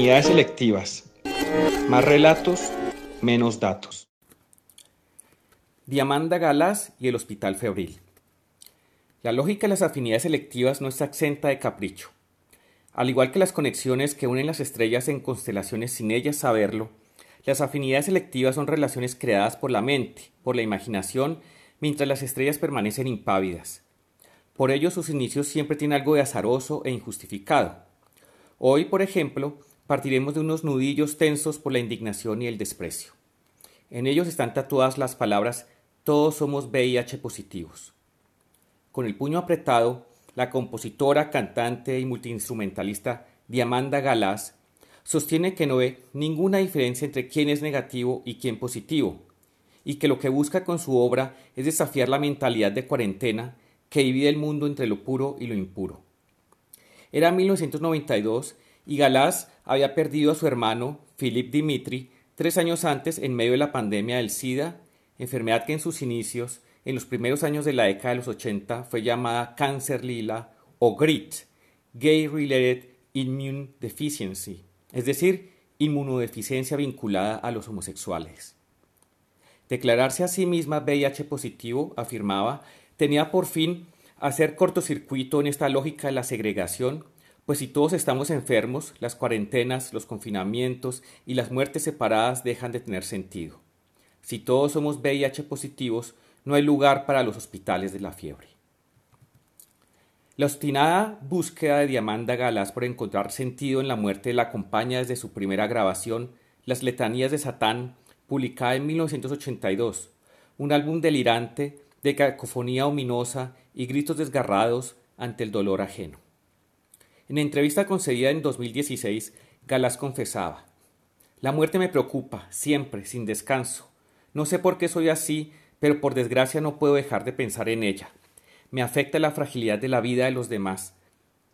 Afinidades selectivas. Más relatos, menos datos. Diamanda Galás y el Hospital Febril. La lógica de las afinidades selectivas no está exenta de capricho. Al igual que las conexiones que unen las estrellas en constelaciones sin ellas saberlo, las afinidades selectivas son relaciones creadas por la mente, por la imaginación, mientras las estrellas permanecen impávidas. Por ello sus inicios siempre tienen algo de azaroso e injustificado. Hoy, por ejemplo, partiremos de unos nudillos tensos por la indignación y el desprecio. En ellos están tatuadas las palabras todos somos VIH positivos. Con el puño apretado, la compositora, cantante y multiinstrumentalista Diamanda Galás sostiene que no ve ninguna diferencia entre quién es negativo y quién positivo, y que lo que busca con su obra es desafiar la mentalidad de cuarentena que divide el mundo entre lo puro y lo impuro. Era 1992 y Galás había perdido a su hermano, Philip Dimitri, tres años antes en medio de la pandemia del SIDA, enfermedad que en sus inicios, en los primeros años de la década de los 80, fue llamada cáncer lila o GRIT, Gay Related Immune Deficiency, es decir, inmunodeficiencia vinculada a los homosexuales. Declararse a sí misma VIH positivo, afirmaba, tenía por fin hacer cortocircuito en esta lógica de la segregación pues si todos estamos enfermos, las cuarentenas, los confinamientos y las muertes separadas dejan de tener sentido. Si todos somos VIH positivos, no hay lugar para los hospitales de la fiebre. La obstinada búsqueda de Diamanda Galás por encontrar sentido en la muerte la acompaña desde su primera grabación, Las Letanías de Satán, publicada en 1982, un álbum delirante de cacofonía ominosa y gritos desgarrados ante el dolor ajeno. En entrevista concedida en 2016, Galás confesaba, La muerte me preocupa, siempre, sin descanso. No sé por qué soy así, pero por desgracia no puedo dejar de pensar en ella. Me afecta la fragilidad de la vida de los demás.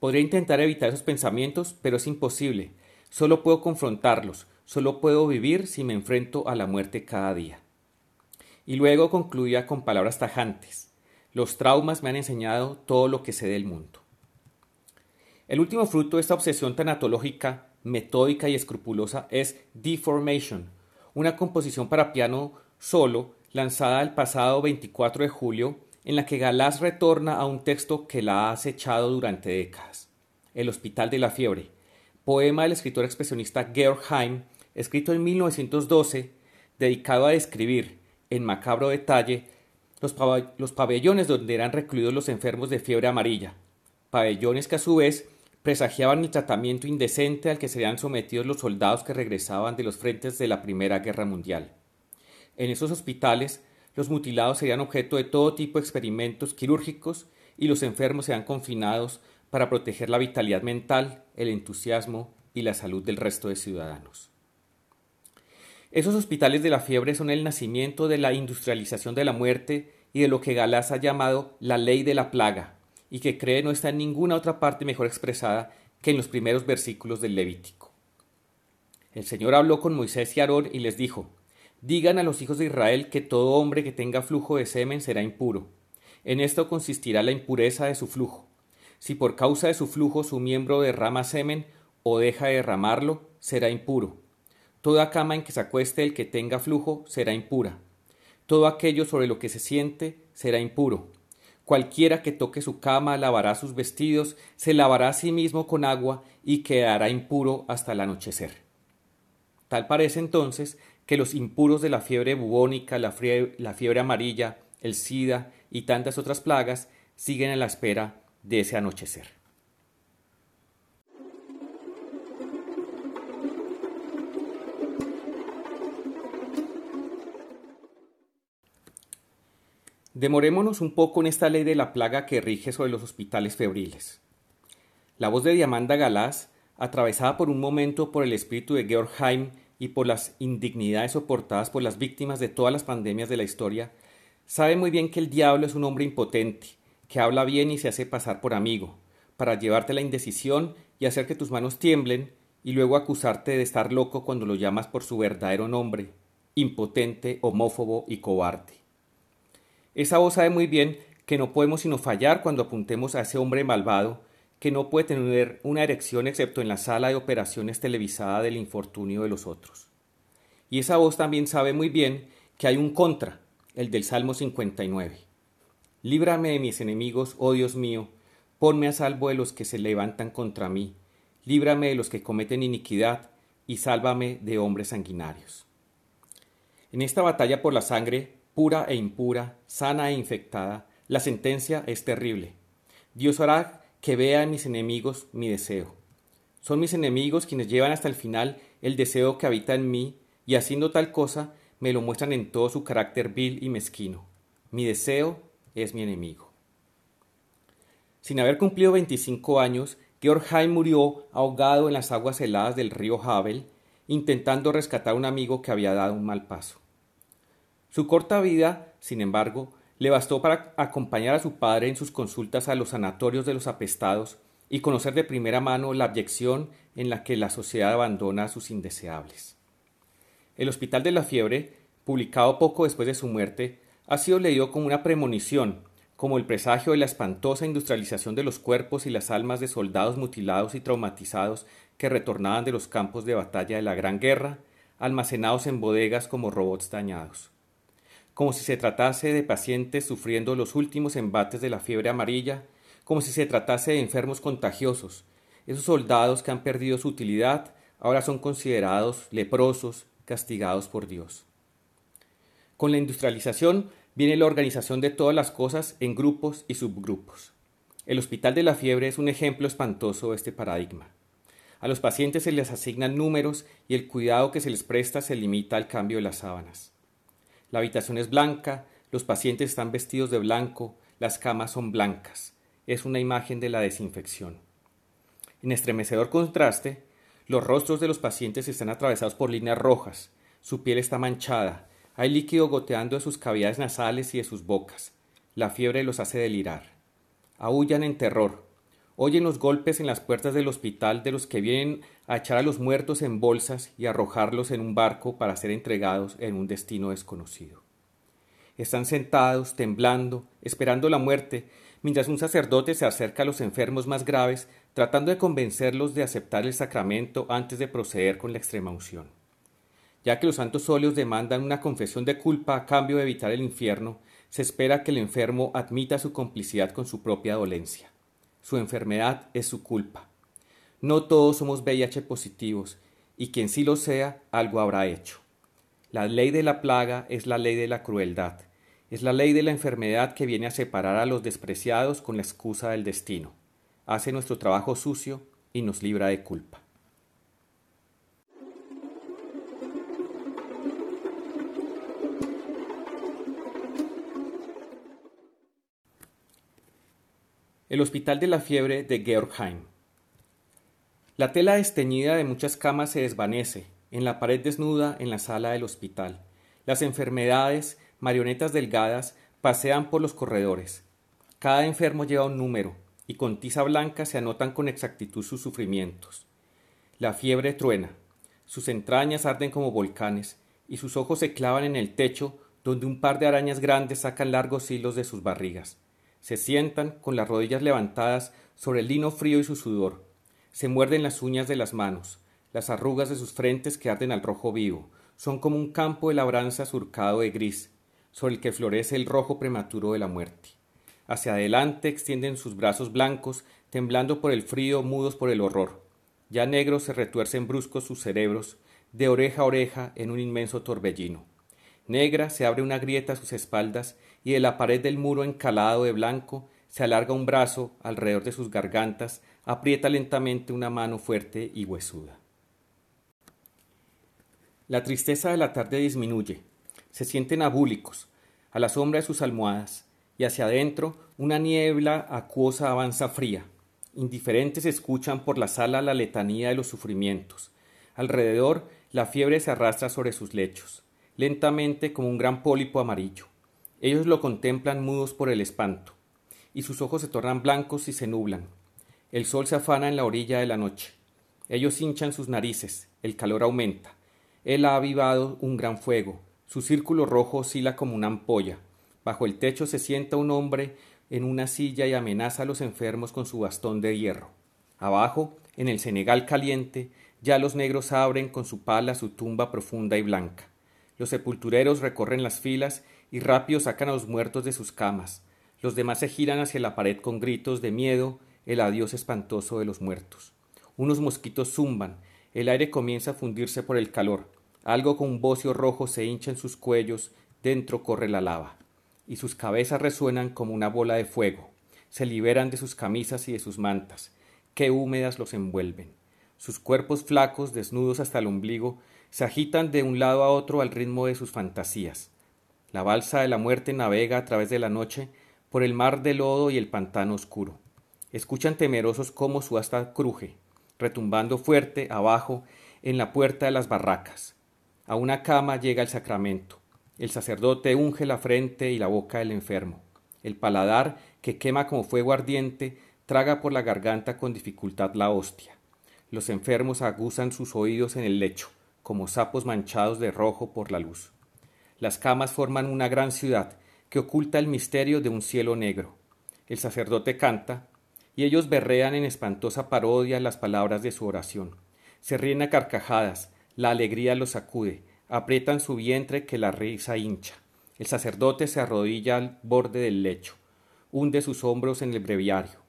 Podría intentar evitar esos pensamientos, pero es imposible. Solo puedo confrontarlos, solo puedo vivir si me enfrento a la muerte cada día. Y luego concluía con palabras tajantes. Los traumas me han enseñado todo lo que sé del mundo. El último fruto de esta obsesión tanatológica, metódica y escrupulosa es Deformation, una composición para piano solo lanzada el pasado 24 de julio, en la que Galás retorna a un texto que la ha acechado durante décadas, El Hospital de la Fiebre, poema del escritor expresionista Georg Heim, escrito en 1912, dedicado a describir, en macabro detalle, los, pabellones donde eran recluidos los enfermos de fiebre amarilla, pabellones que a su vez presagiaban el tratamiento indecente al que serían sometidos los soldados que regresaban de los frentes de la Primera Guerra Mundial. En esos hospitales, los mutilados serían objeto de todo tipo de experimentos quirúrgicos y los enfermos serían confinados para proteger la vitalidad mental, el entusiasmo y la salud del resto de ciudadanos. Esos hospitales de la fiebre son el nacimiento de la industrialización de la muerte y de lo que Galás ha llamado la ley de la plaga, y que cree no está en ninguna otra parte mejor expresada que en los primeros versículos del Levítico. El Señor habló con Moisés y Aarón y les dijo, Digan a los hijos de Israel que todo hombre que tenga flujo de semen será impuro. En esto consistirá la impureza de su flujo. Si por causa de su flujo su miembro derrama semen o deja de derramarlo, será impuro. Toda cama en que se acueste el que tenga flujo será impura. Todo aquello sobre lo que se siente será impuro. Cualquiera que toque su cama lavará sus vestidos, se lavará a sí mismo con agua y quedará impuro hasta el anochecer. Tal parece entonces que los impuros de la fiebre bubónica, la fiebre, la fiebre amarilla, el SIDA y tantas otras plagas siguen en la espera de ese anochecer. Demorémonos un poco en esta ley de la plaga que rige sobre los hospitales febriles. La voz de Diamanda Galás, atravesada por un momento por el espíritu de Georg Heim y por las indignidades soportadas por las víctimas de todas las pandemias de la historia, sabe muy bien que el diablo es un hombre impotente, que habla bien y se hace pasar por amigo, para llevarte la indecisión y hacer que tus manos tiemblen y luego acusarte de estar loco cuando lo llamas por su verdadero nombre, impotente, homófobo y cobarde. Esa voz sabe muy bien que no podemos sino fallar cuando apuntemos a ese hombre malvado que no puede tener una erección excepto en la sala de operaciones televisada del infortunio de los otros. Y esa voz también sabe muy bien que hay un contra, el del Salmo 59. Líbrame de mis enemigos, oh Dios mío, ponme a salvo de los que se levantan contra mí, líbrame de los que cometen iniquidad, y sálvame de hombres sanguinarios. En esta batalla por la sangre, pura e impura, sana e infectada, la sentencia es terrible. Dios hará que vea en mis enemigos mi deseo. Son mis enemigos quienes llevan hasta el final el deseo que habita en mí, y haciendo tal cosa me lo muestran en todo su carácter vil y mezquino. Mi deseo es mi enemigo. Sin haber cumplido 25 años, Georg murió ahogado en las aguas heladas del río Havel, intentando rescatar a un amigo que había dado un mal paso. Su corta vida, sin embargo, le bastó para acompañar a su padre en sus consultas a los sanatorios de los apestados y conocer de primera mano la abyección en la que la sociedad abandona a sus indeseables. El Hospital de la Fiebre, publicado poco después de su muerte, ha sido leído como una premonición, como el presagio de la espantosa industrialización de los cuerpos y las almas de soldados mutilados y traumatizados que retornaban de los campos de batalla de la Gran Guerra, almacenados en bodegas como robots dañados. Como si se tratase de pacientes sufriendo los últimos embates de la fiebre amarilla, como si se tratase de enfermos contagiosos, esos soldados que han perdido su utilidad ahora son considerados leprosos, castigados por Dios. Con la industrialización viene la organización de todas las cosas en grupos y subgrupos. El Hospital de la Fiebre es un ejemplo espantoso de este paradigma. A los pacientes se les asignan números y el cuidado que se les presta se limita al cambio de las sábanas. La habitación es blanca, los pacientes están vestidos de blanco, las camas son blancas. Es una imagen de la desinfección. En estremecedor contraste, los rostros de los pacientes están atravesados por líneas rojas, su piel está manchada, hay líquido goteando de sus cavidades nasales y de sus bocas. La fiebre los hace delirar. Aullan en terror. Oyen los golpes en las puertas del hospital de los que vienen a echar a los muertos en bolsas y arrojarlos en un barco para ser entregados en un destino desconocido. Están sentados, temblando, esperando la muerte, mientras un sacerdote se acerca a los enfermos más graves, tratando de convencerlos de aceptar el sacramento antes de proceder con la extrema unción. Ya que los santos óleos demandan una confesión de culpa a cambio de evitar el infierno, se espera que el enfermo admita su complicidad con su propia dolencia. Su enfermedad es su culpa. No todos somos VIH positivos, y quien sí lo sea, algo habrá hecho. La ley de la plaga es la ley de la crueldad, es la ley de la enfermedad que viene a separar a los despreciados con la excusa del destino. Hace nuestro trabajo sucio y nos libra de culpa. El Hospital de la Fiebre de Georgheim. La tela esteñida de muchas camas se desvanece, en la pared desnuda en la sala del hospital. Las enfermedades, marionetas delgadas, pasean por los corredores. Cada enfermo lleva un número, y con tiza blanca se anotan con exactitud sus sufrimientos. La fiebre truena, sus entrañas arden como volcanes, y sus ojos se clavan en el techo donde un par de arañas grandes sacan largos hilos de sus barrigas. Se sientan con las rodillas levantadas sobre el lino frío y su sudor. Se muerden las uñas de las manos. Las arrugas de sus frentes que arden al rojo vivo. Son como un campo de labranza surcado de gris sobre el que florece el rojo prematuro de la muerte. Hacia adelante extienden sus brazos blancos, temblando por el frío, mudos por el horror. Ya negros se retuercen bruscos sus cerebros, de oreja a oreja en un inmenso torbellino. Negra se abre una grieta a sus espaldas y de la pared del muro encalado de blanco se alarga un brazo alrededor de sus gargantas, aprieta lentamente una mano fuerte y huesuda. La tristeza de la tarde disminuye, se sienten abúlicos, a la sombra de sus almohadas, y hacia adentro una niebla acuosa avanza fría. Indiferentes escuchan por la sala la letanía de los sufrimientos. Alrededor la fiebre se arrastra sobre sus lechos, lentamente como un gran pólipo amarillo. Ellos lo contemplan mudos por el espanto, y sus ojos se tornan blancos y se nublan. El sol se afana en la orilla de la noche. Ellos hinchan sus narices, el calor aumenta. Él ha avivado un gran fuego, su círculo rojo oscila como una ampolla. Bajo el techo se sienta un hombre en una silla y amenaza a los enfermos con su bastón de hierro. Abajo, en el Senegal caliente, ya los negros abren con su pala su tumba profunda y blanca. Los sepultureros recorren las filas y rápido sacan a los muertos de sus camas. Los demás se giran hacia la pared con gritos de miedo, el adiós espantoso de los muertos. Unos mosquitos zumban, el aire comienza a fundirse por el calor. Algo con un bocio rojo se hincha en sus cuellos, dentro corre la lava. Y sus cabezas resuenan como una bola de fuego. Se liberan de sus camisas y de sus mantas. Qué húmedas los envuelven. Sus cuerpos flacos, desnudos hasta el ombligo, se agitan de un lado a otro al ritmo de sus fantasías. La balsa de la muerte navega a través de la noche por el mar de lodo y el pantano oscuro. Escuchan temerosos cómo su asta cruje, retumbando fuerte abajo en la puerta de las barracas. A una cama llega el sacramento. El sacerdote unge la frente y la boca del enfermo. El paladar, que quema como fuego ardiente, traga por la garganta con dificultad la hostia. Los enfermos aguzan sus oídos en el lecho, como sapos manchados de rojo por la luz. Las camas forman una gran ciudad que oculta el misterio de un cielo negro. El sacerdote canta, y ellos berrean en espantosa parodia las palabras de su oración. Se ríen a carcajadas, la alegría los sacude, aprietan su vientre que la risa hincha. El sacerdote se arrodilla al borde del lecho, hunde sus hombros en el breviario.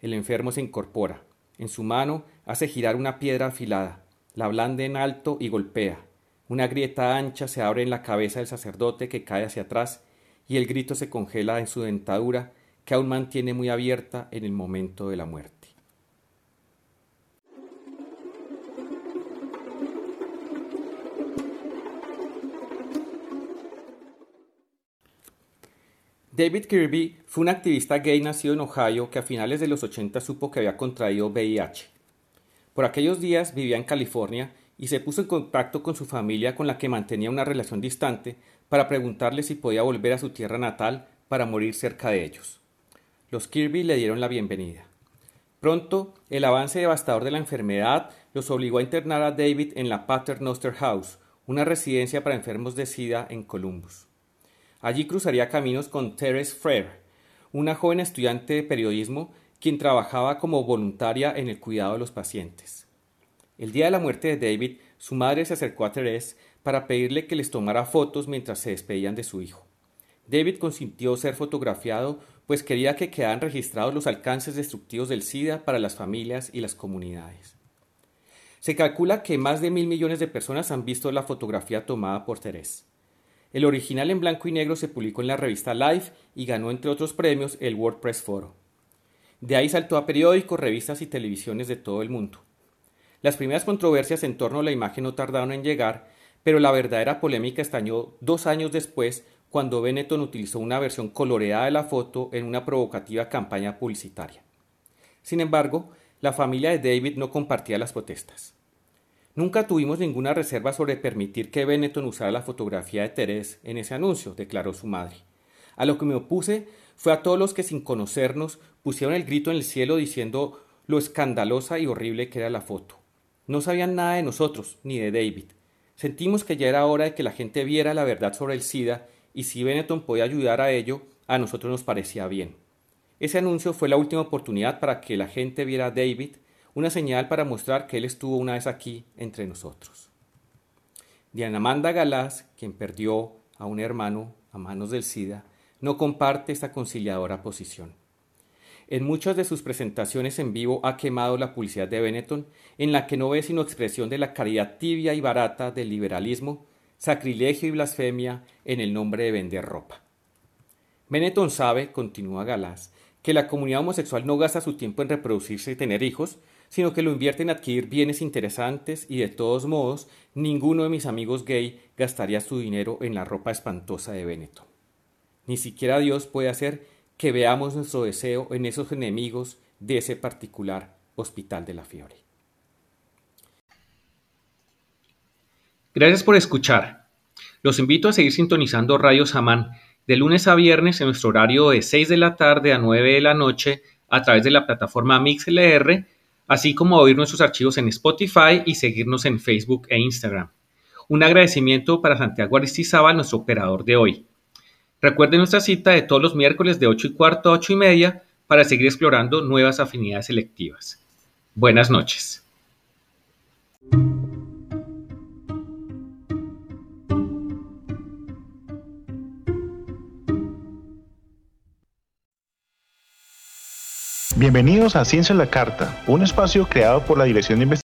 El enfermo se incorpora. En su mano hace girar una piedra afilada, la blande en alto y golpea. Una grieta ancha se abre en la cabeza del sacerdote que cae hacia atrás y el grito se congela en su dentadura que aún mantiene muy abierta en el momento de la muerte. David Kirby fue un activista gay nacido en Ohio que a finales de los 80 supo que había contraído VIH. Por aquellos días vivía en California y se puso en contacto con su familia con la que mantenía una relación distante para preguntarle si podía volver a su tierra natal para morir cerca de ellos. Los Kirby le dieron la bienvenida. Pronto, el avance devastador de la enfermedad los obligó a internar a David en la Paternoster House, una residencia para enfermos de SIDA en Columbus. Allí cruzaría caminos con Therese Frere, una joven estudiante de periodismo quien trabajaba como voluntaria en el cuidado de los pacientes. El día de la muerte de David, su madre se acercó a Therese para pedirle que les tomara fotos mientras se despedían de su hijo. David consintió ser fotografiado pues quería que quedaran registrados los alcances destructivos del SIDA para las familias y las comunidades. Se calcula que más de mil millones de personas han visto la fotografía tomada por Terés. El original en blanco y negro se publicó en la revista Life y ganó, entre otros premios, el WordPress Foro. De ahí saltó a periódicos, revistas y televisiones de todo el mundo. Las primeras controversias en torno a la imagen no tardaron en llegar, pero la verdadera polémica estalló dos años después cuando Benetton utilizó una versión coloreada de la foto en una provocativa campaña publicitaria. Sin embargo, la familia de David no compartía las protestas. Nunca tuvimos ninguna reserva sobre permitir que Benetton usara la fotografía de Teresa en ese anuncio, declaró su madre. A lo que me opuse fue a todos los que sin conocernos pusieron el grito en el cielo diciendo lo escandalosa y horrible que era la foto. No sabían nada de nosotros, ni de David. Sentimos que ya era hora de que la gente viera la verdad sobre el SIDA y si Benetton podía ayudar a ello, a nosotros nos parecía bien. Ese anuncio fue la última oportunidad para que la gente viera a David, una señal para mostrar que él estuvo una vez aquí entre nosotros. Diana Amanda Galás, quien perdió a un hermano a manos del SIDA, no comparte esta conciliadora posición. En muchas de sus presentaciones en vivo ha quemado la publicidad de Benetton, en la que no ve sino expresión de la caridad tibia y barata del liberalismo sacrilegio y blasfemia en el nombre de vender ropa. Benetton sabe, continúa Galás, que la comunidad homosexual no gasta su tiempo en reproducirse y tener hijos, sino que lo invierte en adquirir bienes interesantes y de todos modos ninguno de mis amigos gay gastaría su dinero en la ropa espantosa de Benetton. Ni siquiera Dios puede hacer que veamos nuestro deseo en esos enemigos de ese particular hospital de la fiebre. Gracias por escuchar. Los invito a seguir sintonizando Radio Samán de lunes a viernes en nuestro horario de 6 de la tarde a 9 de la noche a través de la plataforma MixLR, así como oír nuestros archivos en Spotify y seguirnos en Facebook e Instagram. Un agradecimiento para Santiago Aristizábal, nuestro operador de hoy. Recuerden nuestra cita de todos los miércoles de 8 y cuarto a 8 y media para seguir explorando nuevas afinidades selectivas. Buenas noches. Bienvenidos a Ciencia en la Carta, un espacio creado por la Dirección de Investigación